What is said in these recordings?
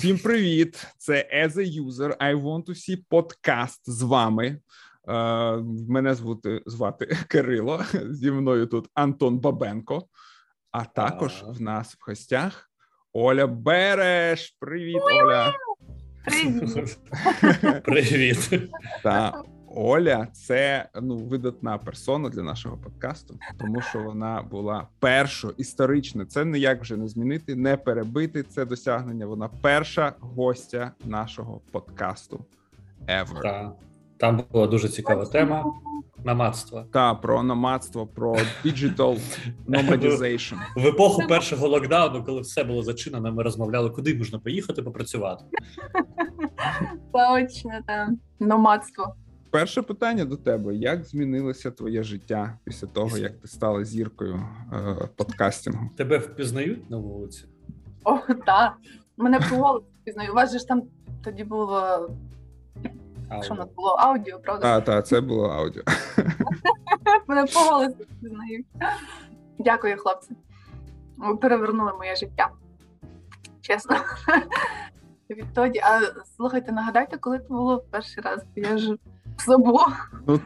Всім привіт! Це As a User I Want to See подкаст з вами. Е, мене звати звати Кирило. Зі мною тут Антон Бабенко. А також в нас в гостях Оля Береш. Привіт, Оля. Привіт. Привіт. Оля це ну видатна персона для нашого подкасту, тому що вона була першою історично. Це ніяк вже не змінити, не перебити це досягнення. Вона перша гостя нашого подкасту. Ever. Та, там була дуже цікава тема. Намадство. Та про номадство, про digital nomadization. В епоху першого локдауну, коли все було зачинено, ми розмовляли, куди можна поїхати попрацювати. Точно, так. Номадство. Перше питання до тебе: як змінилося твоє життя після того, як ти стала зіркою е, подкастингу? Тебе впізнають на вулиці? О, так. Мене по голосу пізнаю. У вас же ж там тоді було. Що в нас було аудіо, правда? Так, так, це було аудіо. Мене по голосу пізнають. Дякую, хлопці. Ви перевернули моє життя. Чесно. Відтоді, а слухайте, нагадайте, коли це було перший раз? Я ж забула. Ну,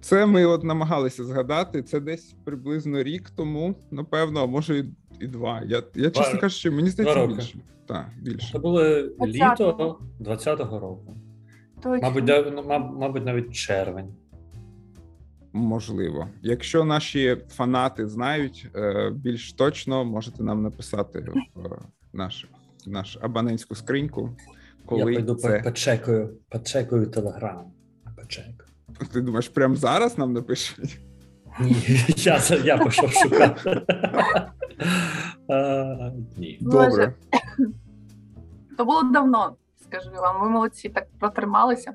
це ми от намагалися згадати. Це десь приблизно рік тому, напевно, а може і, і два. Я, я чесно кажучи, мені здається більше. Так, більше. Це було 20-го. літо 20-го року. Точно. Мабуть, да- ну, маб- мабуть, навіть червень. Можливо. Якщо наші фанати знають е, більш точно, можете нам написати в е, наш, наш абонентську скриньку. Я Коли пойду це почекаю, почекаю телеграм. Почекаю. ти думаєш, прямо зараз нам напишуть? Ні, я, я пішов шукати. А, Ні. Добре. То було давно, скажу вам. Ви молодці так протрималися.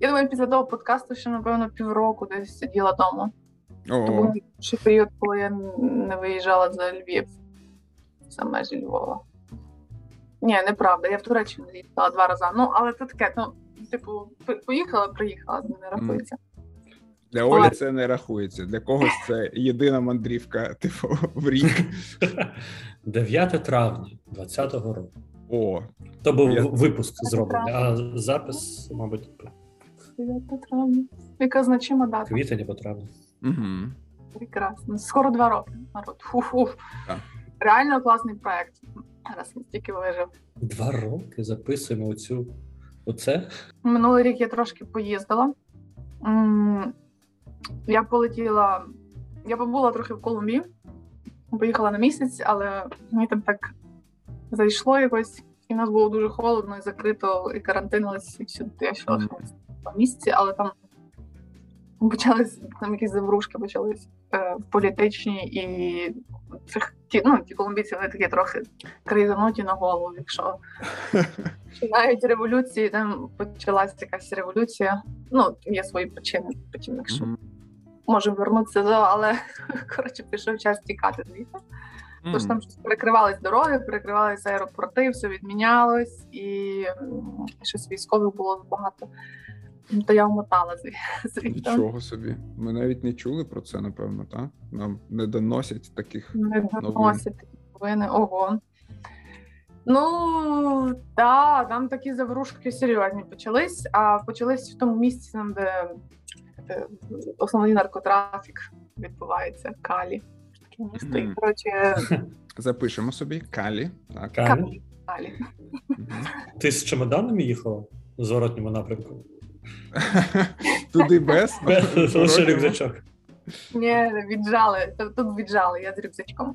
Я думаю, після того подкасту ще, напевно, півроку десь сиділа вдома. То був ще період, коли я не виїжджала за Львів, за межі Львова. Ні, неправда, я в Туреччину їхала два рази. Ну, але це таке, ну, типу, поїхала, приїхала, не рахується. для Олі це не рахується. Для когось це єдина мандрівка, типу, в рік. 9 травня 20-го року. О, То був Я- випуск зроблений, а запис, мабуть, 9 травня. Яка значима дата. квітень або травня. угу. Прекрасно. Скоро два роки. Народ. Фу-фу. Так. Реально класний проект. Раз він стільки вижив. Два роки записуємо оцю. Оце? Минулий рік я трошки поїздила. Я полетіла. Я побула трохи в Колумбії. Поїхала на місяць, але мені там так зайшло якось, і в нас було дуже холодно і закрито, і карантинилась, і всюди я ще Мгм. лишилась місяці, але там почались там якісь заврушки почались е, політичні, і цих ті, ну, ті колумбійці вони такі трохи кризануті на голову, якщо що навіть революції там почалася якась революція. Ну, є свої причини, потім, якщо можемо вернутися до, але коротше пішов час тікати звідти. Тож там щось перекривались дороги, перекривались аеропорти, все відмінялось, і щось військових було багато. Ну, То я вмотала звідти. Нічого собі. Ми навіть не чули про це, напевно, так? Нам не доносять таких. Не доносять такі новини. Ого. Ну, так, там такі заврушки серйозні почались, а почались в тому місці, там, де, основний наркотрафік відбувається, Калі. Таке місто. І, коротше, Запишемо собі Калі. Так. Калі. Калі. Калі. Ти з чемоданами їхала в зворотньому напрямку? Туди без. Лише рюкзачок. Ні, віджали. Тут віджали, я з рюкзачком.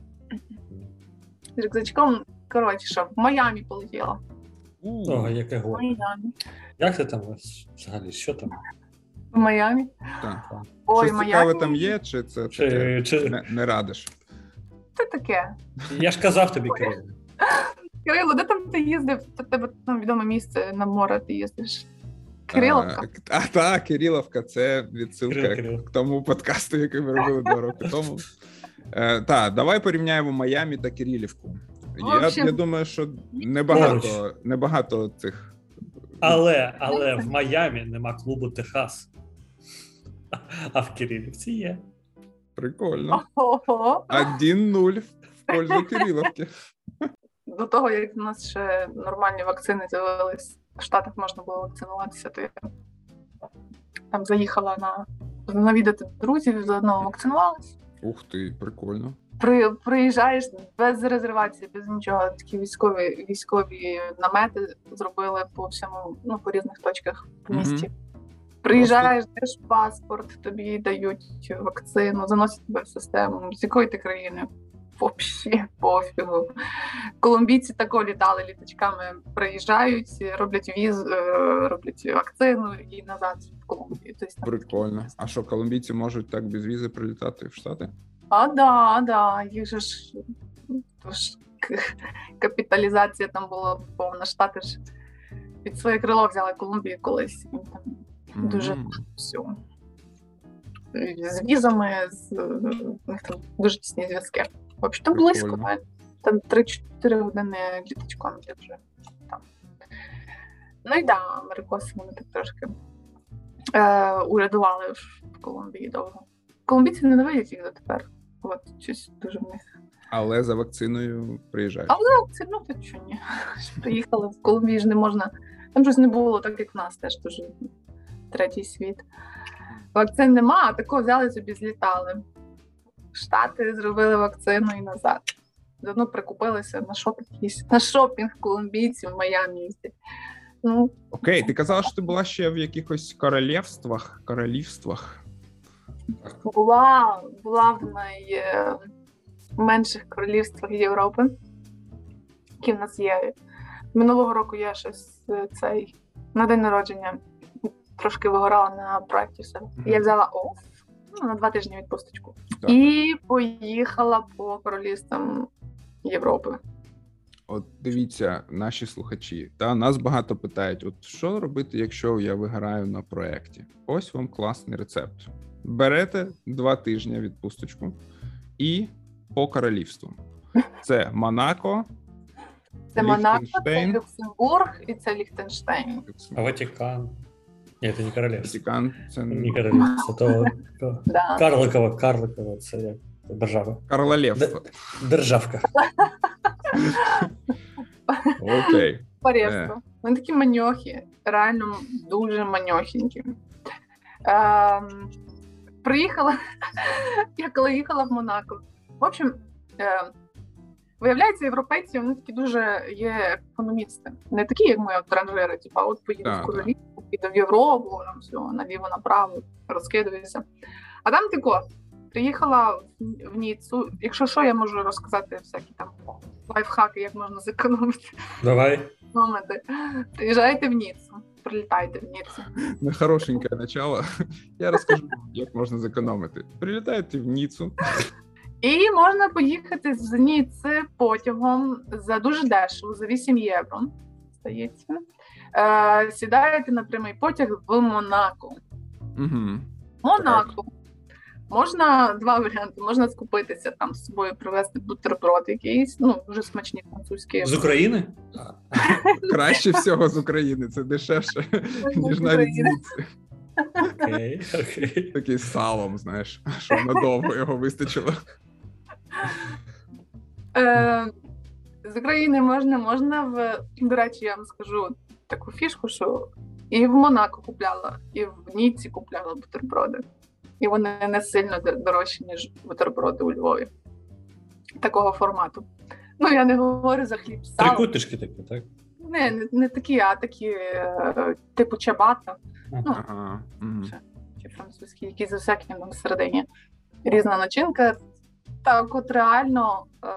З рюкзачком, коротше, що, в Майамі полетіла. Ого, яке В горе. Майамі. Як ти там взагалі? Що там? В Майамі. так. Ой, Щось цікаве Майамі. там є, чи це таке? Чи, чи... Не, не радиш? Це таке. Я ж казав тобі, Кирило. Кирило, де там ти їздив? Та тебе там відоме місце на море ти їздиш. Кириловка. А, а так, Кириловка, це відсилка Кирил, к тому подкасту, який ми робили два роки тому. Е, так, давай порівняємо Майамі та Кирилівку. Я, общем, я думаю, що небагато, небагато цих. Але, але в Майамі нема клубу Техас. А в Кирилівці є. Прикольно. Ого. 1-0 в пользу Кириловки. до того, як в нас ще нормальні вакцини з'явились, в Штатах можна було вакцинуватися, то я там заїхала на навідати друзів, заодно вакцинувалась. Ух ти, прикольно. При, приїжджаєш без резервації, без нічого. Такі військові військові намети зробили по всьому, ну по різних точках в місті. Приїжджаєш, даєш паспорт, тобі дають вакцину, заносять тебе в систему. З якої ти країни? Взагалі пофігу. Колумбійці тако літали літачками, приїжджають, роблять віз, е, роблять вакцину і назад в Колумбію. Тобто, Прикольно. А що, колумбійці можуть так без візи прилітати в Штати? А, да, да, їх же ж, то ж капіталізація там була повна. Штати ж під своє крило взяли Колумбію колись. І там Дуже. Все. З візами, з них там дуже тісні зв'язки. Взагалі, там близько, Прикольно. навіть. там 3-4 години літачком ти вже там. Ну і да, америкоси вони так трошки е, урядували в в Колумбії довго. Колумбійці ненавидять їх дотепер. От щось дуже в них. Але за вакциною приїжджають. Але це ну то чого ні. Приїхали в Колумбії ж не можна. Там щось не було, так як в нас теж дуже третій світ. Вакцин нема, а такого взяли собі злітали. Штати зробили вакцину і назад. Заодно прикупилися на шопінг, на шопінг колумбійців в Майамі їздять. Ну, Окей, ти казала, що ти була ще в якихось королівствах, королівствах. була, була в найменших королівствах Європи, які в нас є. Минулого року я щось е, цей на день народження трошки вигорала на проєкті себе. Мгм. Я взяла оф ну, на два тижні відпусточку Так. і поїхала по королівствам Європи. От дивіться, наші слухачі, та нас багато питають: от що робити, якщо я виграю на проєкті? Ось вам класний рецепт. Берете два тижні відпусточку і по королівству. Це Монако, Це Монако, це Люксембург і це Ліхтенштейн. А Ватикан. Ні, це не королівство. Ватикан, це Не королівство, то, то Да. Карликова, Карликова, це як держава. королівство. Державка. Окей. Порезко. Вони такі маньохи, реально дуже маньохенькі. Ем, приїхала, я коли їхала в Монако. В общем, е, виявляється, європейці вони такі дуже є економісти. Не такі, як ми, от транжири, типу, от поїду в Королівку, піду в Європу, там все, наліво направо, розкидуюся. А там тако, приїхала в, Ніцу. Якщо що, я можу розказати всякі там лайфхаки, як можна зекономити Давай. моменти. Приїжджайте в Ніцу, прилітайте в Ніцу. На хорошеньке начало. Я розкажу, як можна зекономити. Прилітаєте в Ніцу. І можна поїхати з Ніци потягом за дуже дешево, за 8 євро. Здається. Е, сідаєте на прямий потяг в Монако. Угу. Монако. Можна два варіанти. Можна скупитися там з собою, привезти бутерброд якийсь, ну дуже смачні французькі. З України? Краще всього з України, це дешевше, ніж навіть з України. Ніци. Окей, окей. Такий салом, знаєш, що надовго його вистачило. Е, з України можна, можна в до речі, я вам скажу таку фішку, що і в Монако купляла, і в Ніці купляла бутерброди. І вони не сильно дорожчі, ніж бутерброди у Львові. Такого формату. Ну, я не говорю за хліб з салом. Трикутишки такі, так? Не, не, не такі, а такі, е, типу чабата Ага. мгм. чи французькі, які з всяким там всередині. Різна начинка. Так, от реально е,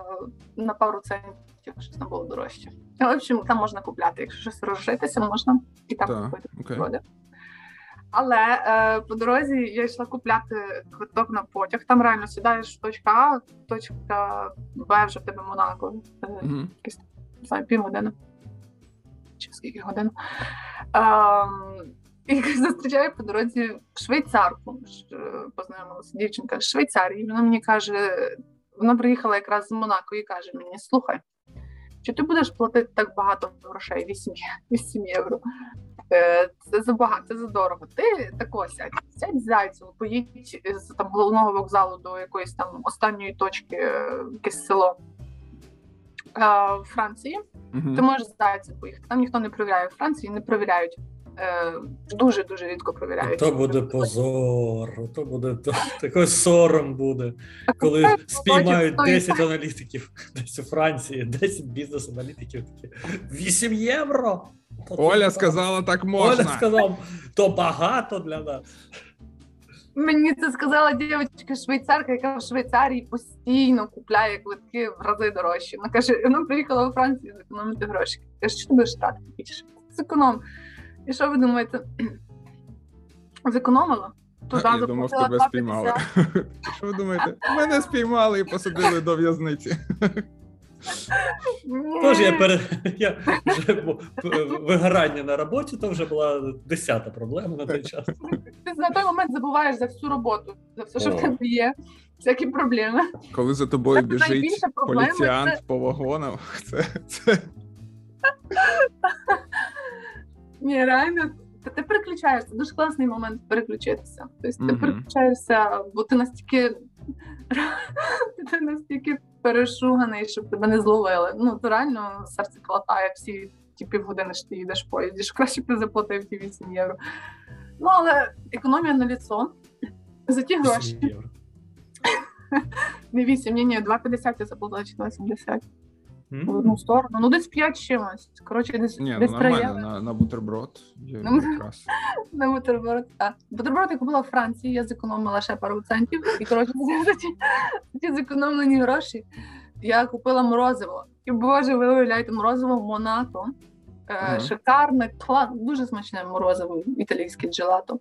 на пару центів щось там було дорожче. В общем, там можна купляти. Якщо щось розжитися, можна і там Так, купити природи. Але е, по дорозі я йшла купляти квиток на потяг. Там реально сідаєш в точка А, точка Б вже в тебе Монако. Е, не знаю, півгодини. Чи скільки годин. Ем, і зустрічаю по дорозі швейцарку. Е, Познайомилася дівчинка з Швейцарії. Вона мені каже: вона приїхала якраз з Монако і каже мені: слухай, чи ти будеш платити так багато грошей? 8, 8 євро. Е, Це забагато, це задорого. Ти тако сядь, сядь зайцем, поїдь з там головного вокзалу до якоїсь там останньої точки, е, якесь село. в Франції. Мгм. Ти можеш здається поїхати. Там ніхто не перевіряє. В Франції не перевіряють. Дуже дуже рідко перевіряють. То буде позор, то буде то, такий сором буде, коли спіймають потім 10 аналітиків десь у Франції, 10 бізнес-аналітиків такі 8 євро. То Оля багато. сказала, так Оля можна. сказав, то багато для нас. Мені це сказала дівчинка швейцарка, яка в Швейцарії постійно купляє квитки в рази дорожчі. Вона каже, вона приїхала у Францію зекономити гроші. Каже, що ти будеш тратити більше? Зеконом. І що ви думаєте? Зекономила? Туди Я думав, тебе 2,50. спіймали. Що ви думаєте? Мене спіймали і посадили до в'язниці. Тож я пере я вже вигорання на роботі, то вже була десята проблема на той час. Ти на той момент забуваєш за всю роботу, за все, що в тебе є, всякі проблеми. Коли за тобою Це біжить поліціянт це- по вагонам, це, це Ні, реально, ти, ти переключаєшся. Дуже класний момент переключитися. Тобто ти Мгм. переключаєшся, бо ти настільки ти настільки перешуганий, щоб тебе не зловили. Ну, то реально серце клатає всі ті півгодини, що ти їдеш в поїзді, що краще б ти заплатив ті 8 євро. Ну, але економія на ліцо. За ті гроші. 8 євро. Не 8, ні, ні, 2,50 я заплатила чи 2,70 М? В одну сторону. Ну, десь 5 чимось. Коротше, десь, ні, ну десь 3 нормально, на, на бутерброд. Є Ну, якраз. На бутерброд. Так. Бутерброд я купила в Франції, я зекономила ще пару центів. І коротше, за ті, ті зекономлені гроші я купила морозиво. І боже, ви уявляєте, морозиво в Монако. Ага. Шикарне, клас, дуже смачне морозиво, італійське джелато.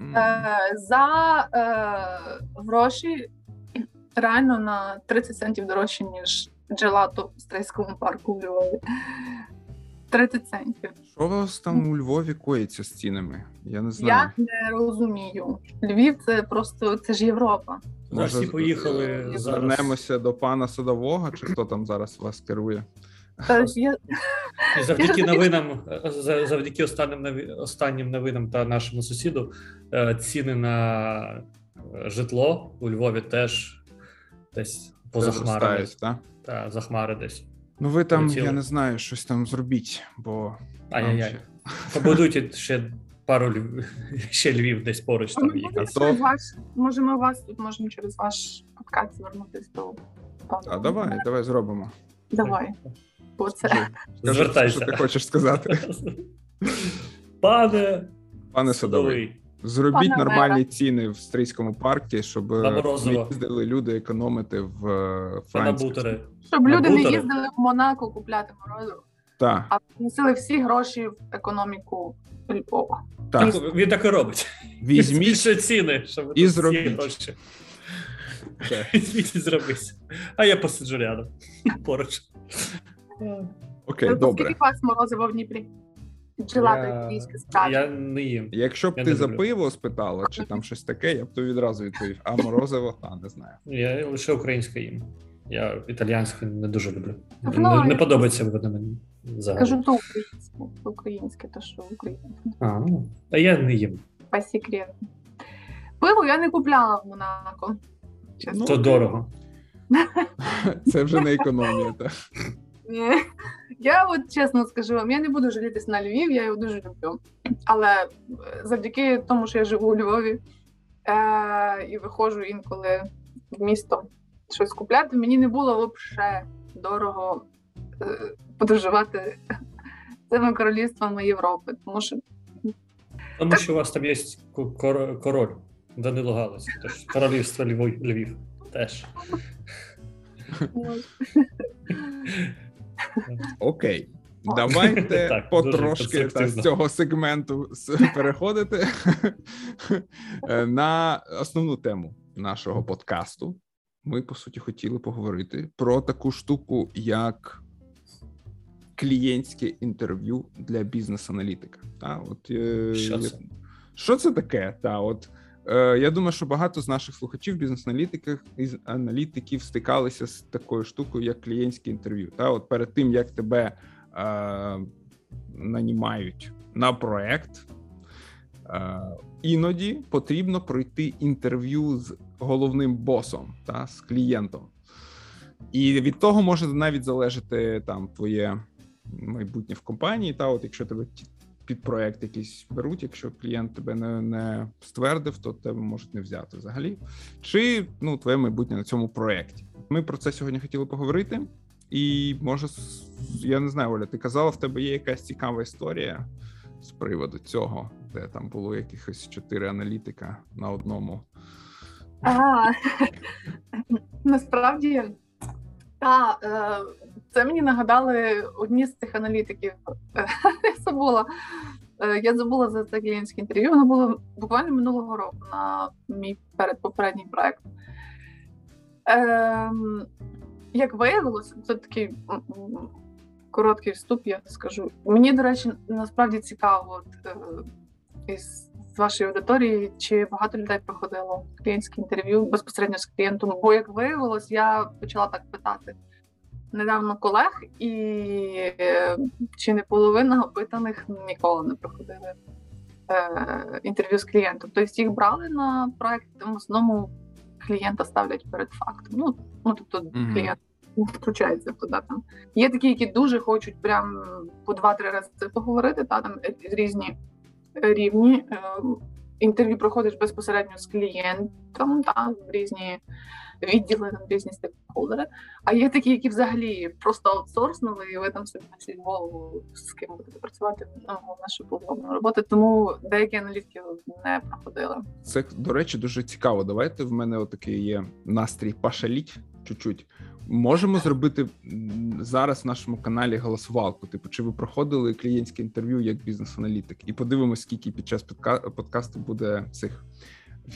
Е, за е, гроші реально на 30 центів дорожче, ніж джелато в стрийському парку у Львові. 30 центів. Що у вас там у Львові коїться з цінами? Я не знаю. Я не розумію. Львів це просто це ж Європа. Зараз всі поїхали е, зараз. Звернемося до пана садового, чи хто там зараз вас керує? Я І завдяки новинам, завдяки останнім останнім новинам та нашому сусіду, е, ціни на е, житло у Львові теж десь поза Та за хмари десь. Ну ви там, Полетіли. я не знаю, щось там зробіть, бо Ай-яй-яй. ще- Побудуйте ще пару Льв... ще Львів десь поруч А там ми ваш, може, ми у вас тут можемо через ваш подкаст звернутися до пана. А давай, давай зробимо. Давай. Бо це Звертайся. що ти хочеш сказати. Пане Пане садовий, Садовий, зробіть Пане нормальні мере. ціни в стрийському парку, щоб не їздили люди економити в е, Франції. бутери. щоб На люди не бутери. їздили в Монако купляти морозиво, Так, а вносили всі гроші в економіку Львова. так. Так, він так і робить. Візьміть Збільшує ціни, щоб і зробіть. гроші. Так. Візьміть і зробись. А я посиджу рядом. Поруч. Окей, добре. Скільки вас морозиво в Дніпрі? Джелато Я- італійське справді. Я не їм. Якщо б Я ти за люблю. пиво спитала, чи там щось таке, я б то відразу відповів. А морозиво, та не знаю. Я лише українське їм. Я італіянське не дуже люблю. Ну, Не, не я- подобається воно мені. взагалі. Кажу то українське, українське, то що українське. А, ну, а я не їм. По секрету. Пиво я не купляла в Монако. Чесно. Ну, То дорого. Це вже не економія. Так. Ні. Я от чесно скажу вам, я не буду жалітись на Львів, я його дуже люблю. Але е, завдяки тому, що я живу у Львові е- і виходжу інколи в місто щось купляти, мені не було взагалі дорого е- подорожувати цими королівствами Європи. Тому що Тому що у вас там є кор- король Данило Галицький, тож королівство Львів, Львів теж. Окей. Давайте Так, потрошки та, з цього сегменту переходити на основну тему нашого подкасту. Ми, по суті, хотіли поговорити про таку штуку, як клієнтське інтерв'ю для бізнес-аналітика. Та, от, е, Що це? Що це таке? Та, от, я думаю, що багато з наших слухачів, бізнес-аналітиків із аналітиків стикалися з такою штукою, як клієнтське інтерв'ю. Та, от перед тим, як тебе е, нанімають на проект, е, іноді потрібно пройти інтерв'ю з головним босом та з клієнтом. І від того може навіть залежати там твоє майбутнє в компанії. Та от якщо тебе під проект якийсь беруть, якщо клієнт тебе не не ствердив, то тебе можуть не взяти взагалі. Чи ну твоє майбутнє на цьому проєкті. Ми про це сьогодні хотіли поговорити. І може, я не знаю, Оля, ти казала, в тебе є якась цікава історія з приводу цього, де там було якихось чотири аналітика на одному. А, Насправді, та, е, це мені нагадали одні з цих аналітиків. Я забула. Е, я забула за це клієнтське інтерв'ю. Воно було буквально минулого року на мій передпопередній проект. Ем, як виявилося, це такий короткий вступ, я скажу. Мені, до речі, насправді цікаво от, е, із вашої аудиторії, чи багато людей проходило клієнтське інтерв'ю безпосередньо з клієнтом. Бо, як виявилось, я почала так питати недавно колег, і е, чи не половина опитаних ніколи не проходили е, інтерв'ю з клієнтом. Тобто їх брали на проект, в основному клієнта ставлять перед фактом. Ну, ну тобто mm-hmm. клієнт включається туди. Там є такі, які дуже хочуть прям по два-три рази поговорити, та там різні рівні. Е, інтерв'ю проходиш безпосередньо з клієнтом, та різні відділи, там різні стейкхолдери. А є такі, які взагалі просто аутсорснули, і ви там собі на голову з ким будете працювати на нашу половину роботи. Тому деякі аналітики не проходили. Це до речі дуже цікаво. Давайте в мене отакий є настрій пашаліть чуть-чуть. Можемо зробити зараз в нашому каналі голосувалку. Типу, чи ви проходили клієнтське інтерв'ю як бізнес-аналітик, і подивимось, скільки під час подкасту буде цих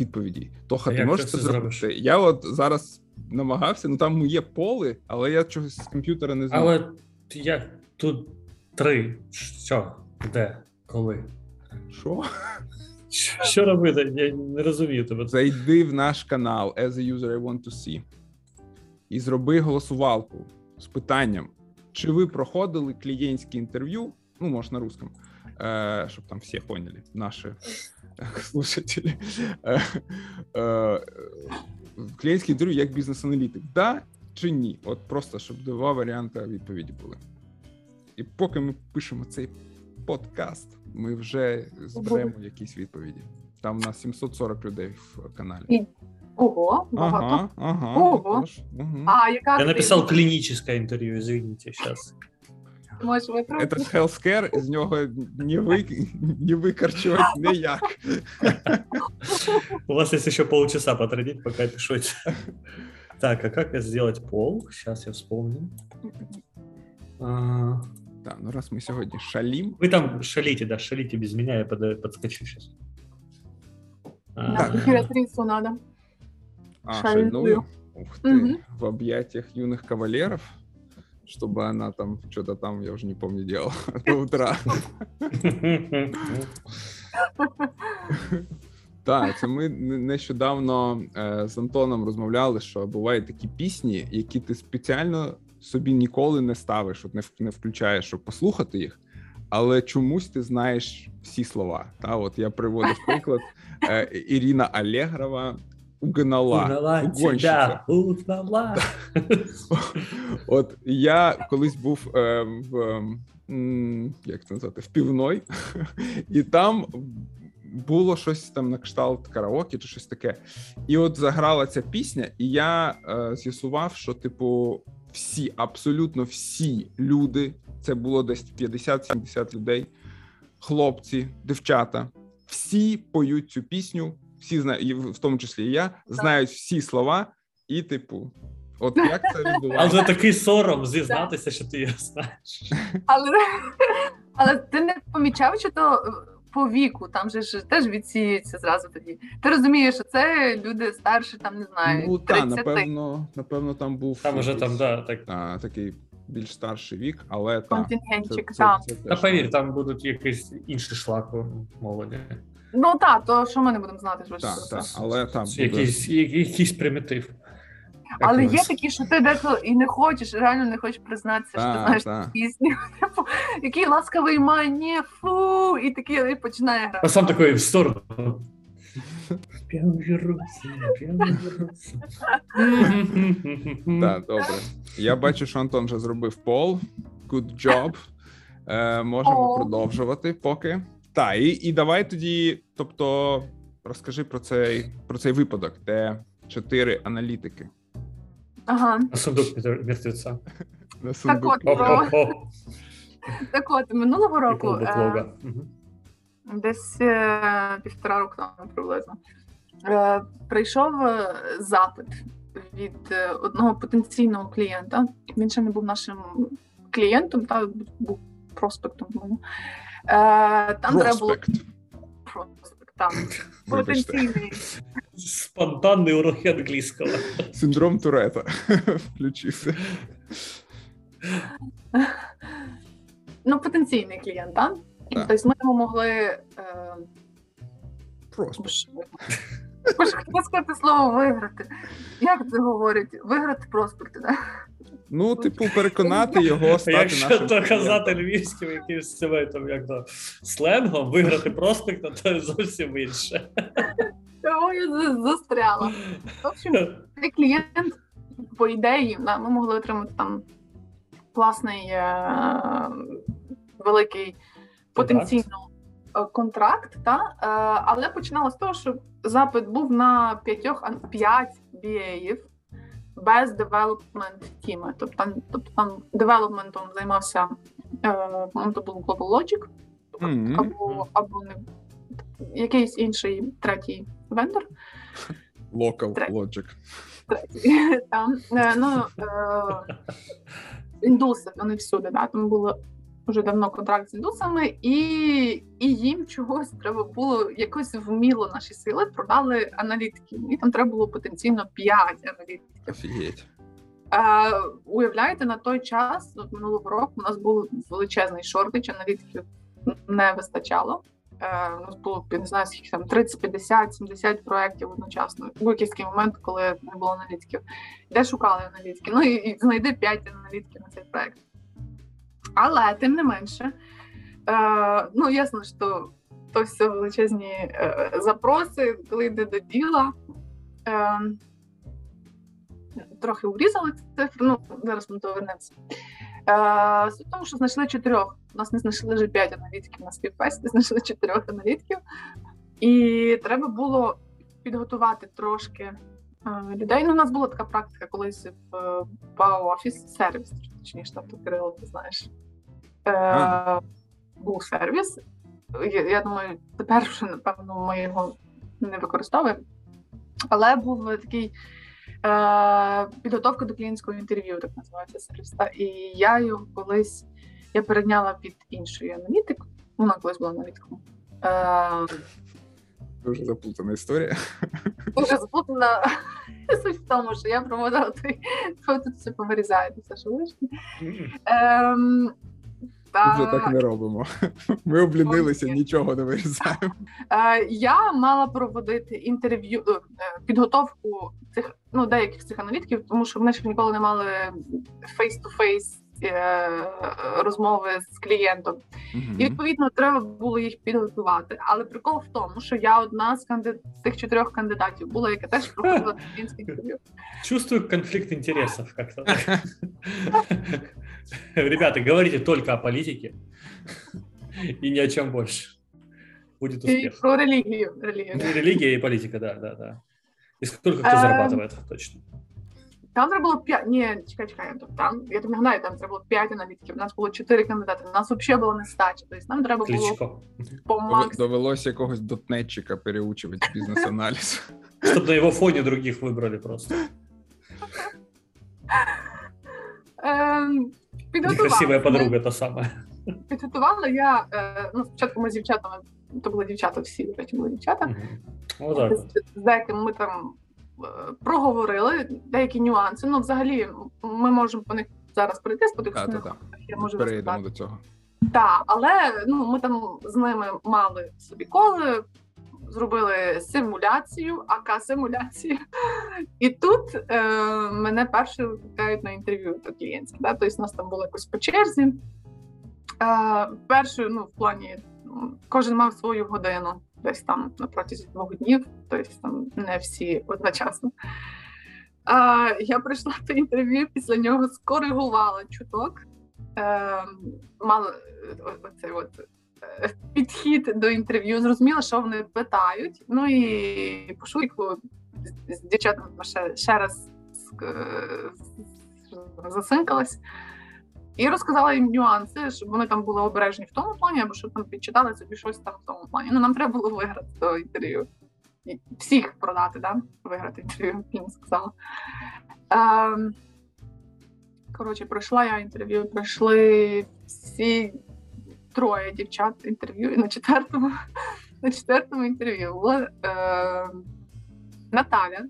відповідей. Тоха, ти можеш це зробити? Зробиш? Я от зараз намагався, ну там є поли, але я чогось з комп'ютера не знаю. Але як тут три. Що? Де? Коли? Що? Що робити? Я не розумію тебе. Зайди в наш канал As a user I want to see і зроби голосувалку з питанням, чи ви проходили клієнтське інтерв'ю, ну, може, на русском, э, щоб там всі поняли, наші слушателі. Э, э, клієнтське інтерв'ю як бізнес-аналітик, да чи ні? От просто щоб два варіанти відповіді були. І поки ми пишемо цей подкаст, ми вже зберемо якісь відповіді. Там у нас 740 людей в каналі. Ого, багато. Ага, ага, Ого. Угу. А, яка Я написал клиническое интервью, извините, сейчас. Виправити? Этот healthcare, з нього не, ви, не викарчувати ніяк. У вас есть еще полчаса потратить, пока пишете. Так, а как сделать пол? Сейчас я вспомню. А... Так, ну раз мы сегодня шалим. Вы там шалите, да, шалите без меня, я под, подскочу сейчас. А, да, императрицу надо. А, шальную? Ух ты, угу. в объятиях юных кавалеров, чтобы она там что-то там, я уже не помню, делала до утра. Так, це ми нещодавно з Антоном розмовляли, що бувають такі пісні, які ти спеціально собі ніколи не ставиш, от не не включаєш, щоб послухати їх, але чомусь ти знаєш всі слова. Та, от Я приводив приклад е, Ірина Алєгрова угнала. Угнала тебя, угнала. От я колись був е, в як це назвати, в півной, і там було щось там на кшталт караоке чи щось таке. І от заграла ця пісня, і я е, з'ясував, що, типу, всі, абсолютно всі люди, це було десь 50-70 людей, хлопці, дівчата, всі поють цю пісню всі знають, в тому числі і я, знають всі слова, і, типу, от як це відбувається. Але такий сором зізнатися, що ти його знаєш. Але але ти не помічав, що то по віку, там же ж теж відсіюється зразу тоді. Ти розумієш, що це люди старші, там не знаю. Ну, так, напевно, напевно, там був там уже там, да, так. А, такий більш старший вік, але контингентчик. Та, це, це, це, Та повір, там будуть якийсь інший шлак молоді. Ну так, то що ми не будемо знати, що так, так, але там буде... якийсь, якийсь примітив. Але є такі, що ти деколи і не хочеш, реально не хочеш признатися, що ти знаєш та. пісню. Типу, який ласкавий мані, фу, і такий починає грати. А сам такий в сторону. Так, добре. Я бачу, що Антон вже зробив пол. Good job. Е, Можемо продовжувати поки. Так, і, і давай тоді, тобто, розкажи про цей, про цей випадок, де чотири аналітики Ага. На сундук мертв- мертвеца. на сундуку. от, Про- Так от, минулого року е, десь е, півтора року тому приблизно е, прийшов е, запит від е, одного потенційного клієнта. Він ще не був нашим клієнтом, та був проспектом. Е, Там треба було Проспект. проспект, там потенційний. Спонтанний урок англійського. Синдром Турета включився. Ну, потенційний клієнт, так? Так. Тобто ми йому могли. Е, Проспект. Боже, Боже, сказати слово виграти. Як це говорять? Виграти проспекти, да? Ну, типу, переконати його стати Якщо нашим то казати клієнтом. львівським якимось цим там, як то сленгом, виграти проспекта, то зовсім інше. Тому я застряла. В общем, цей клієнт, по ідеї, да, ми могли отримати там класний е- великий потенційно е, контракт, та? Е, але починалося з того, що запит був на п'ятьох п'ять BA-ів без девелопмент тіми. Тобто там, тобто там девелопментом займався е, то був Global Logic, Мгм. або, або не, якийсь інший третій вендор. Local Третій. Logic. третій. Там, е, ну, е, індуси, вони всюди, да, там було вже давно контракт з індусами, і, і їм чогось треба було якось вміло наші сили продали аналітиків. І там треба було потенційно 5 аналітиків. Офігеть. Е, уявляєте, на той час, от минулого року, у нас був величезний шортич, аналітиків не вистачало. Е, у нас було я не знаю, скільки там 30, 50, 70 проєктів одночасно. Був якийсь момент, коли не було аналітиків. Де шукали аналітики? Ну і, і знайди 5 аналітиків на цей проєкт. Але тим не менше, е, ну ясно, що то все величезні е, запроси, коли йде до діла. Е, трохи урізали цифри, ну зараз ми до вернемося. Е, суть в тому, що знайшли чотирьох. У нас не знайшли вже п'ять аналітиків на співфесті, знайшли чотирьох аналітиків. І треба було підготувати трошки людей. Ну, у нас була така практика колись в е, ПАО офіс сервіс, точніше, тобто Кирило, ти знаєш. Е, був сервіс. Я, я думаю, тепер вже напевно ми його не використовуємо. Але був такий е, підготовка до клієнтського інтерв'ю, так називається сервіс. Та, і я його колись я перейняла під іншою аналітик. Вона колись була аналітиком. Е, Дуже заплутана історія. дуже заплутана. Суть в тому, що я проводила той, тут все повирізаєте, все що лишнє. Ем, та, Вже так не робимо. Ми облінилися, нічого не вирізаємо. Е, я мала проводити інтерв'ю, е, підготовку цих ну деяких цих аналітиків, тому що вони ж ніколи не мали е, розмови з клієнтом. І Мгм. відповідно треба було їх підготувати. Але прикол в тому, що я одна з канди... з тих чотирьох кандидатів була, яка теж проходила клієнтське інтерв'ю. Чувствую конфликт интересов как-то. Ребята, говорите только о политике и ни о чем больше. Будет І успех. про релігію. релігію. И Религия и политика, да, да, да. И сколько кто Эм. зарабатывает, точно. Там треба було п'ять. Ні, чекай, чекай. тобто Там я тобі нагадаю, там треба було п'ять аналітиків. У нас було чотири кандидати. У нас взагалі була нестача. Тобто нам треба було Кличко. по максимуму. Довелося якогось дотнетчика переучувати бізнес-аналіз. Чтобы на его фоне других выбрали просто. Ем, підготувала. Подруга та самая. Підготувала я. Е, ну, спочатку ми з дівчатами, то були дівчата, всі, до речі, були дівчата. З, з ми там проговорили деякі нюанси. Ну, взагалі, ми можемо по них зараз пройти, сподіваюся, Так, так, я Перейдемо до цього. Так, але ну ми там з ними мали собі коли, зробили симуляцію, АК симуляцію. І тут е, мене перше викликають на інтерв'ю до клієнтів. Да? Тобто у нас там було якось по черзі. Е, перше, ну, в плані, кожен мав свою годину. десь там на протязі двох днів, тобто там не всі одночасно. А, Я прийшла до інтерв'ю, після нього скоригувала чуток. Е, Мала оцей от е, підхід до інтерв'ю, зрозуміла, що вони питають. Ну і по шуйку з дівчатами ще, ще раз е, засинкалась. І розказала їм нюанси, щоб вони там були обережні в тому плані, або щоб там підчитали собі щось там в тому плані. Ну нам треба було виграти то інтерв'ю. Всіх продати, да? виграти інтерв'ю, їм сказала. Ем, Коротше, пройшла я інтерв'ю, пройшли всі троє дівчат інтерв'ю, і на четвертому на четвертому інтерв'ю була е, Наталя,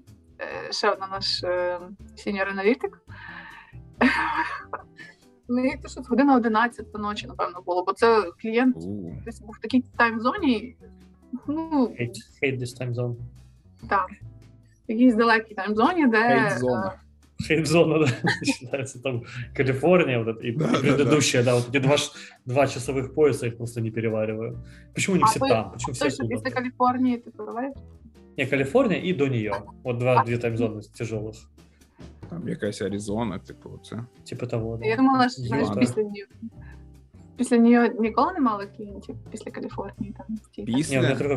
ще одна наш е, сіньор-аналітик. Мені то що година 11 ночі, напевно, було, бо це клієнт У. десь був в такій тайм-зоні. Ну, Hate, hate this time zone. так. В якійсь далекій тайм-зоні, де Хейт-зона. Хейт-зона, да, считается там Калифорния вот это, и Да, да, предыдущая, да, вот эти два, ш- два часовых пояса, их просто не перевариваю. Почему они А все вы- там? Почему е, все той, що оттуда? після Каліфорнії ти переваєш? Не, Калифорния и до нее. Вот два, две таймзоны тяжелых. Там якась Аризона, типу, це. Типа того, да. Я думала, що знаєш, після нього. Після нього ніколи не мало клієнтів після Каліфорнії. Там, ті- Не, у меня Після только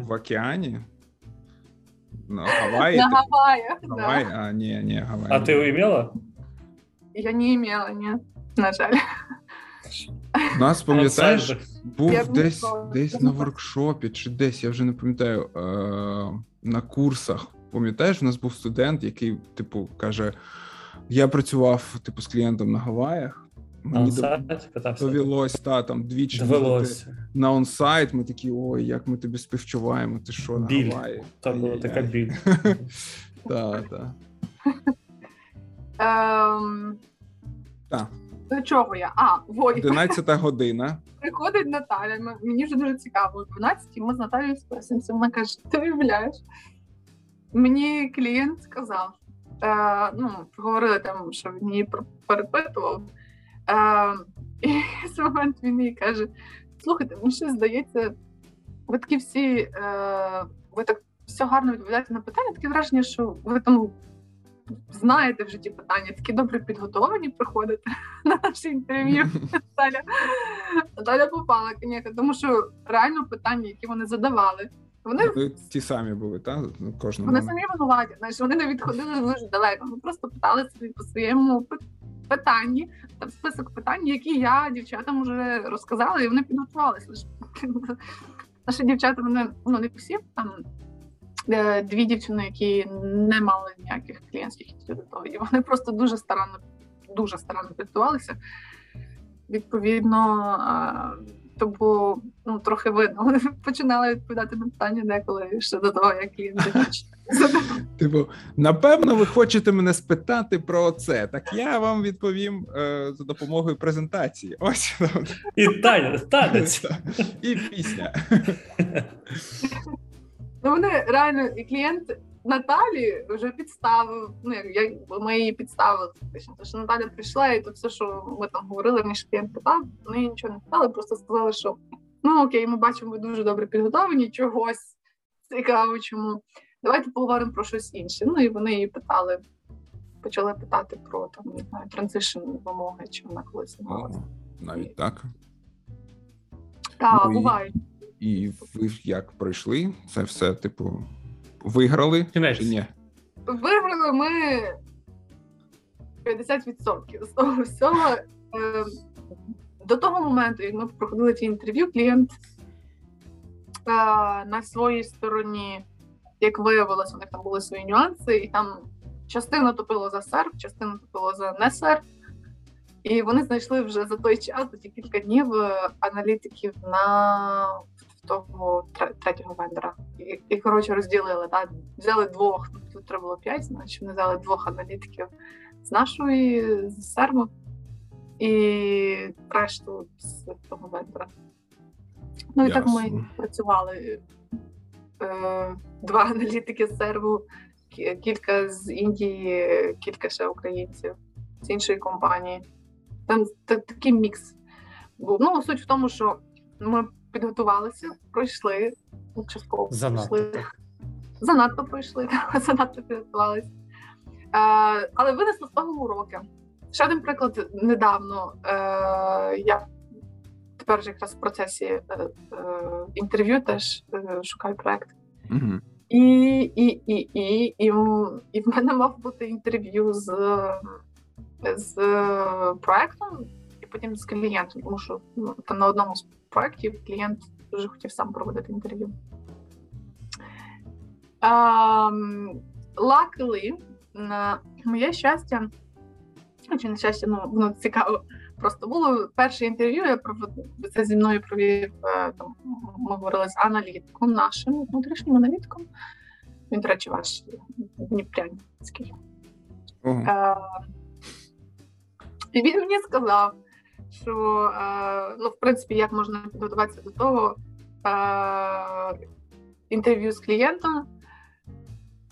в океані. На Гаваї. На типу, Гаваї, да. а, ні, ні, Гаваї. А ты имела? Я не імела, ні. На жаль. У нас, пам'ятаєш, був Я десь, десь на воркшопі чи десь, я вже не пам'ятаю, е- на курсах. Пам'ятаєш, у нас був студент, який, типу, каже: я працював типу, з клієнтом на Гаваях. Мені довелось та там двічі Довелось. на онсайт. Ми такі, ой, як ми тобі співчуваємо, ти що на Біль. Гаваї? Та була така біль. Так, так. Так. До чого я? А, ой, 11 година. приходить Наталя. Мені вже дуже цікаво. О 12 ми з Наталією списуємося. Вона каже: ти уявляєш? Мені клієнт сказав, е, ну, говорили там, що він її пер- перепитував. Е, і в момент він їй каже: слухайте, мені щось здається, ви такі всі, е, ви так все гарно відповідаєте на питання, таке враження, що ви там знаєте вже ті питання, такі добре підготовлені приходите на наше інтерв'ю. Наталя, попала, тому що реально питання, які вони задавали, вони, Ви ті самі були, так? Кожному. вони самі винуваті. Знаєш, вони не відходили дуже далеко. Вони просто питали собі по своєму питанні, там список питань, які я дівчатам вже розказала, і вони підготувалися. Наші дівчата, вони ну не всі там. е, Дві дівчини, які не мали ніяких клієнтських і вони просто дуже старанно, дуже старанно підготувалися. Відповідно, то було ну, трохи видно. Вони починали відповідати на питання деколи ще до того, як клієнт. Типу, напевно, ви хочете мене спитати про це. Так я вам відповім е, за допомогою презентації. Ось І танець. і пісня. Ну, вони реально, і клієнт Наталі вже підставив. Ну, як я, ми її підставили. Тому що Наталя прийшла, і то все, що ми там говорили, мені ж клієнт питав, вони їй нічого не питали, просто сказали, що ну окей, ми бачимо, ви дуже добре підготовлені, чогось цікаво, чому. Давайте поговоримо про щось інше. Ну і вони її питали, почали питати про там, не знаю, транзишн вимоги, чи вона колись. О, навіть так. Так, ну буває. І ви як пройшли? Це все, типу, виграли чи ні? Виграли ми 50% з того всього. Е, До того моменту, як ми проходили ті інтерв'ю, клієнт е, на своїй стороні, як виявилось, у них там були свої нюанси, і там частина топила за серф, частина топила за не серф. І вони знайшли вже за той час, за ті кілька днів, е, аналітиків на того третього вендора. І, і коротше розділили. Так? Взяли двох, тут треба було п'ять, значить вони взяли двох аналітиків з нашої з серву і решту з того вендора. Ну і так ми працювали. Е, Два аналітики з серву, кілька з Індії, кілька ще українців з іншої компанії. Там та- такий мікс був. Ну, суть в тому, що ми підготувалися, пройшли, частково Занадто пройшли. Занадто пройшли, занадто підготувалися. Е, але винесли з того уроки. Ще один приклад недавно. Е, я тепер же якраз в процесі е, е, інтерв'ю теж е, шукаю проект. Угу. І, і, і, і, і, і в мене мав бути інтерв'ю з, з проектом, і потім з клієнтом, тому що ну, там на одному з проєктів клієнт дуже хотів сам проводити інтерв'ю. Um, luckily, на моє щастя, чи на щастя, ну воно цікаво. Просто було перше інтерв'ю, я проводив, це зі мною провів, е, там, ми говорили з аналітиком, нашим внутрішнім аналітиком. Він, до речі, ваш Дніпрянський. Е, І він мені сказав, що е, ну, в принципі, як можна підготуватися до того е, інтерв'ю з клієнтом.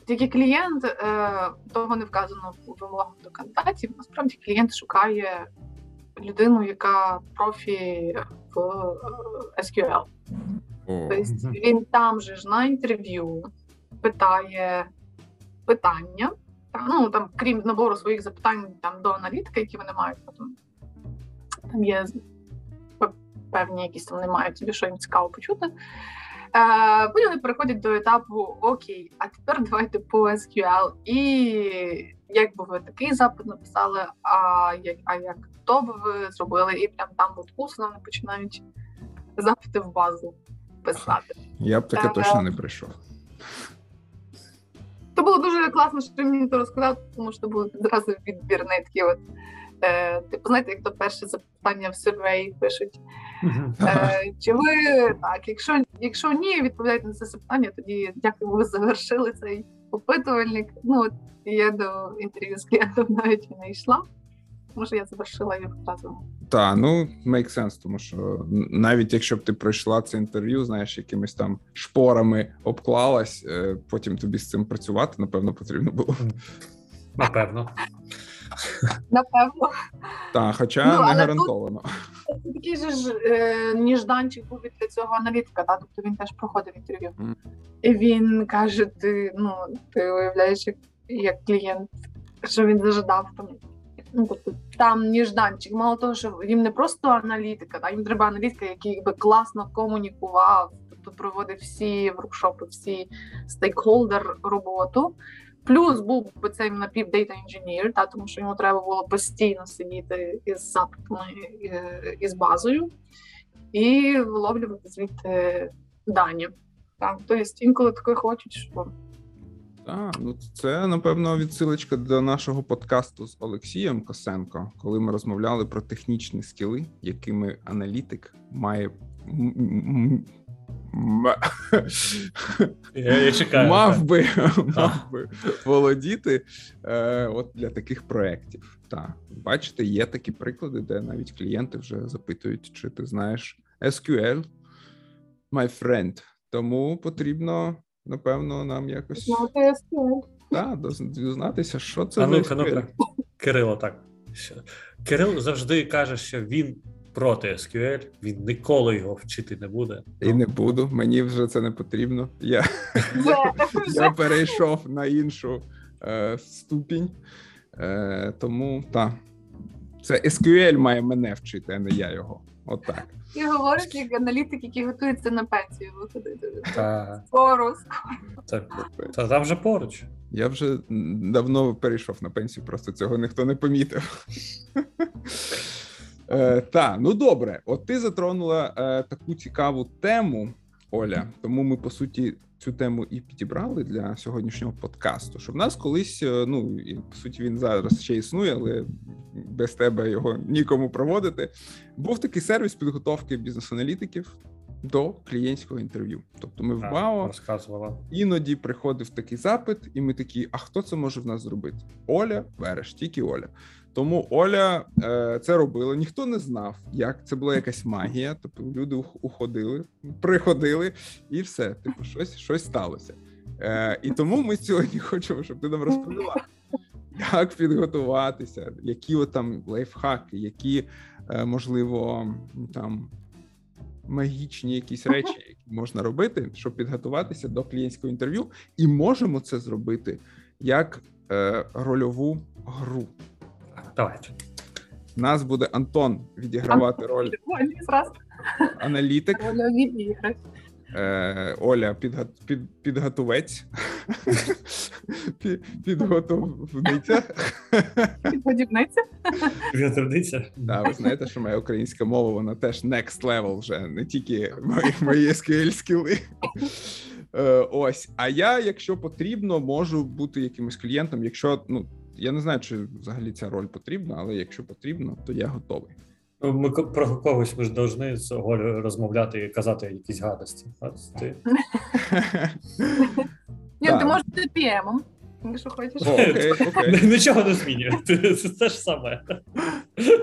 Тільки клієнт, е, того не вказано в вимогах до кандидатів. Насправді клієнт шукає людину, яка профі в е, SQL. Тобто він там же ж на інтерв'ю питає питання. Ну там, крім набору своїх запитань там до аналітики, які вони мають, потім там є певні якісь там вони мають собі, що їм цікаво почути. Е, потім вони переходять до етапу Окей, а тепер давайте по SQL. І як би ви такий запит написали, а як, а як то би ви зробили, і прям там от усно вони починають запити в базу писати. Я б таке Е, точно не прийшов. То було дуже класно, що ти мені це розказав, тому що було одразу відбірний такий от. Е, типу, знаєте, як то перше запитання в сервеї пишуть. Е, чи ви так, якщо, якщо ні, відповідаєте на це запитання, тоді дякую, ви завершили цей опитувальник. Ну, от я до інтерв'ю з клієнтом навіть не йшла, що я завершила його одразу. Та, ну make sense, тому що навіть якщо б ти пройшла це інтерв'ю, знаєш, якимись там шпорами обклалась, е, потім тобі з цим працювати, напевно, потрібно було. Напевно. Напевно. Та, хоча Ну, не гарантовано. Це такий же ж е, ніжданчик був для цього аналітика, та? тобто він теж проходив інтерв'ю. Мгм. І він каже: ти, ну, ти уявляєш, як, як клієнт, що він зажадав там. Ну, тобто, там ніжданчик. Мало того, що їм не просто аналітика, та їм треба аналітика, який би класно комунікував, тобто проводив всі воркшопи, всі стейкхолдер роботу. Плюс був би цей напів-дейта інженір, та тому що йому треба було постійно сидіти із запитами е, із базою і виловлювати звідти дані. Так, тобто інколи таке хочуть, що Так, ну це напевно відсилочка до нашого подкасту з Олексієм Косенко, коли ми розмовляли про технічні скіли, якими аналітик має Я, я чекаю. мав би, мав би володіти е, от для таких проєктів. Так, бачите, є такі приклади, де навіть клієнти вже запитують, чи ти знаєш SQL, my friend. Тому потрібно, напевно, нам якось знати SQL. та, дізнатися, що це А ну-ка, ну-ка. Кирило, так. Кирил завжди каже, що він проти SQL, він ніколи його вчити не буде. І не буду, мені вже це не потрібно. Я, я перейшов на іншу е, ступінь. Е, тому так. Це SQL має мене вчити, а не я його. Отак. І говорить, як аналітик, який готується на пенсію виходити. Та, Скоро, так, та там вже поруч. Я вже давно перейшов на пенсію, просто цього ніхто не помітив. Е, та, ну добре, от ти затронула е, таку цікаву тему, Оля. Тому ми по суті цю тему і підібрали для сьогоднішнього подкасту. Що в нас колись, е, ну і по суті, він зараз ще існує, але без тебе його нікому проводити. Був такий сервіс підготовки бізнес-аналітиків до клієнтського інтерв'ю. Тобто ми в БАО розказувала. іноді приходив такий запит, і ми такі: а хто це може в нас зробити? Оля Вереш, тільки Оля. Тому Оля е, це робила. Ніхто не знав, як це була якась магія. Тобто люди уходили, приходили, і все. Типу, щось, щось сталося. Е, і тому ми сьогодні хочемо, щоб ти нам розповіла, як підготуватися, які от там лайфхаки, які, е, можливо, там магічні якісь речі, які можна робити, щоб підготуватися до клієнтського інтерв'ю, і можемо це зробити як е, рольову гру. Давайте. У нас буде Антон відігравати роль Ой, зразу аналітик, е, Оля під, підготовець, підготовниця. Подібниця. В'ятровниця. Да, ви знаєте, що моя українська мова, вона теж next level вже, не тільки мої, мої SQL скіли. Е, ось. А я, якщо потрібно, можу бути якимось клієнтом. Якщо ну я не знаю, чи взагалі ця роль потрібна, але якщо потрібно, то я готовий. Ну, Ми про когось ми ж повинні з Олею розмовляти і казати якісь гадості. Ні, ти можеш бути PM, якщо хочеш. О, окей, окей. Нічого не змінює. Це те ж саме.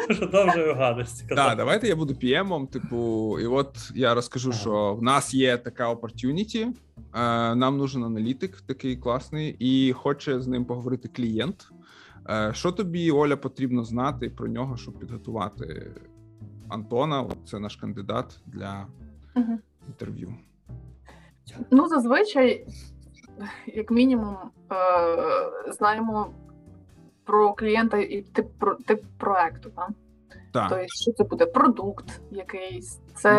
Продовжую гадості. Так, давайте я буду PM, типу, і от я розкажу, що в нас є така opportunity, е, нам нужен аналітик такий класний, і хоче з ним поговорити клієнт. Е, Що тобі, Оля, потрібно знати про нього, щоб підготувати Антона? Це наш кандидат для інтерв'ю. Ну, зазвичай, як мінімум, е- знаємо про клієнта і тип, про- тип проекту. Так? Так, Тобто, що це буде продукт якийсь, це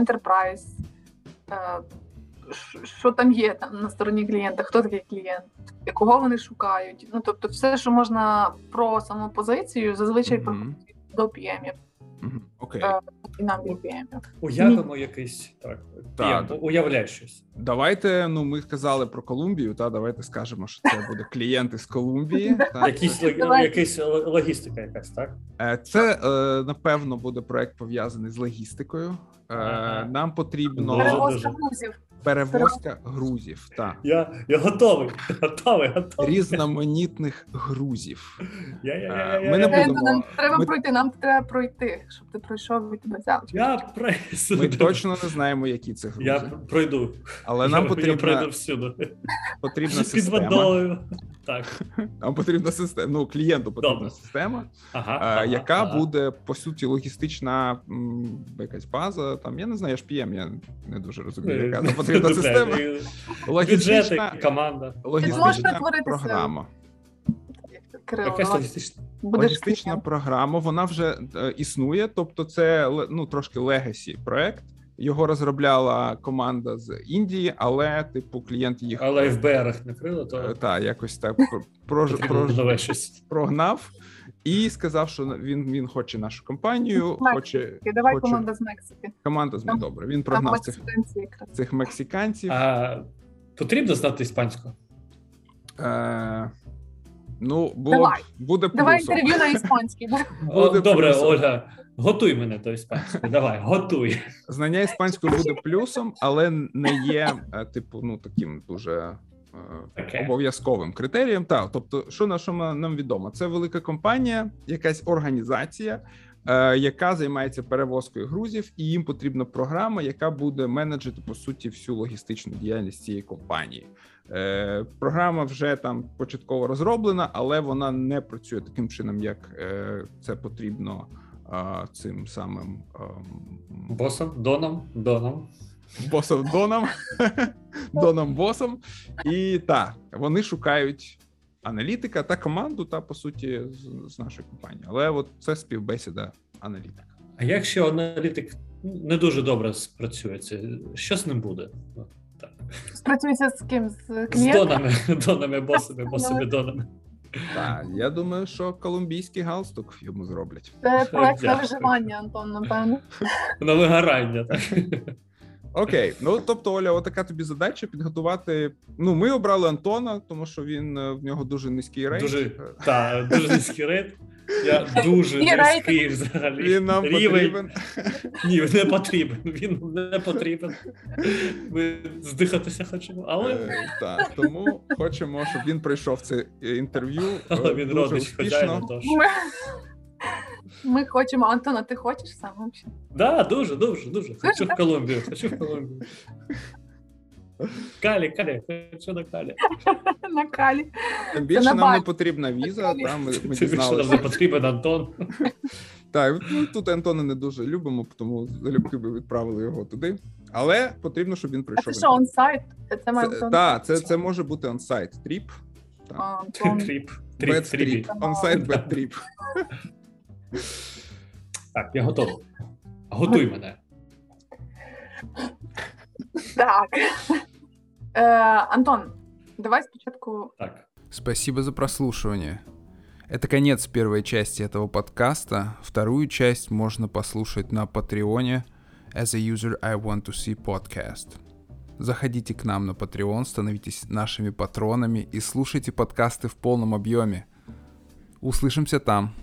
enterprise, е, що там є там на стороні клієнта, хто такий клієнт, кого вони шукають. Ну тобто, все, що можна про саму позицію, зазвичай проходить до Мгм, окей. Е, і нам BPM. Уявимо якийсь так. Так. Я уявляю щось. Давайте. Ну, ми казали про Колумбію. Та давайте скажемо, що це буде клієнт із Колумбії. Якісь л- логістика, якась, так? Е, Це е, напевно буде проект пов'язаний з логістикою. Нам потрібно Перевозка грузів. Так. та Я, я готовий. Готовий, готовий. різноманітних грузів. Я, я, я, Е, я, я, ми не я, будемо- Нам треба ми- пройти, нам треба пройти, щоб ти пройшов і тебе взяв. Я пройду. Ми точно не знаємо, які це Я пройду. але нам я, я пройду всюди. потрібна Під водою. Так. Нам потрібна система. Ну, клієнту потрібна Добре. система, Ага, е, ага, яка ага. буде по суті логістична м, якась база. Там я не знаю, я ж PM, я не дуже розумію, яка там потрібна система. Бюджети, Логістична, команда. логістична програма. Якась логістична. Логістична програма, вона вже е, існує, тобто це ну трошки легасі проект. Його розробляла команда з Індії, але типу клієнт їх Але в БРах накрило, то та якось так прож, прож, прогнав і сказав, що він, він хоче нашу компанію, хоче Давай хочу- команда з Мексики. команда з Там- добре. Він прогнав цих, цих мексиканців. А потрібно знати іспанську? Е, ну, було, Давай. буде Давай інтерв'ю на іспанській. Буде добре, плюсом. Ольга, готуй мене до іспанської. Давай, готуй. Знання іспанської буде плюсом, але не є, е, типу, ну таким дуже е, Окей. обов'язковим критерієм. Так, тобто, що на що нам відомо? Це велика компанія, якась організація, е, яка займається перевозкою грузів, і їм потрібна програма, яка буде менеджити по суті всю логістичну діяльність цієї компанії. Е, програма вже там початково розроблена, але вона не працює таким чином, як е, це потрібно е, цим самим. ем, Босом, доном, доном. босом Доном, Доном босом. І так, вони шукають аналітика та команду, та по суті, з, з нашої компанії. Але от це співбесіда аналітика. А якщо аналітик не дуже добре спрацює, це що з ним буде? Ну, так. Спрацюється з ким? З З донами, донами, босами, босами, донами. Так, я думаю, що колумбійський галстук йому зроблять. Це проект на виживання, Антон, напевно. На вигорання. Так. Окей, ну тобто, Оля, отака тобі задача підготувати. Ну, ми обрали Антона, тому що він е, в нього дуже низький рейт. Дуже, та, дуже низький рейт. Я дуже низький взагалі. Він нам Рівень. потрібен. Ні, не потрібен. Він не потрібен. Ми здихатися хочемо, але Е, Так, тому хочемо, щоб він пройшов це інтерв'ю. е, але він дуже родич хазяїна. успішно. Тож. Ми, ми хочемо, Антона, ти хочеш сам взагалі? Да, дуже, дуже, дуже. Хочу в Колумбію, хочу в Колумбію. Калі, Калі, хочу на Калі. Нагадали. Тим більше нам не потрібна віза. Там ми, більше нам не потрібен Антон. Так, ну тут Антона не дуже любимо, тому залюбки би відправили його туди. Але потрібно, щоб він А прийшов. це в що, onsite? Це має бути Це, це, це може бути onsite trip. А, Trip. Trip, trip. Onsite bad trip. Так, я готовий. Готуй мене. Так. Е, Антон, давай спочатку. Так. Спасибо за прослушивание. Это конец первой части этого подкаста. Вторую часть можно послушать на Патреоне As a User I Want to See Podcast. Заходите к нам на Patreon, становитесь нашими патронами и слушайте подкасты в полном объеме. Услышимся там.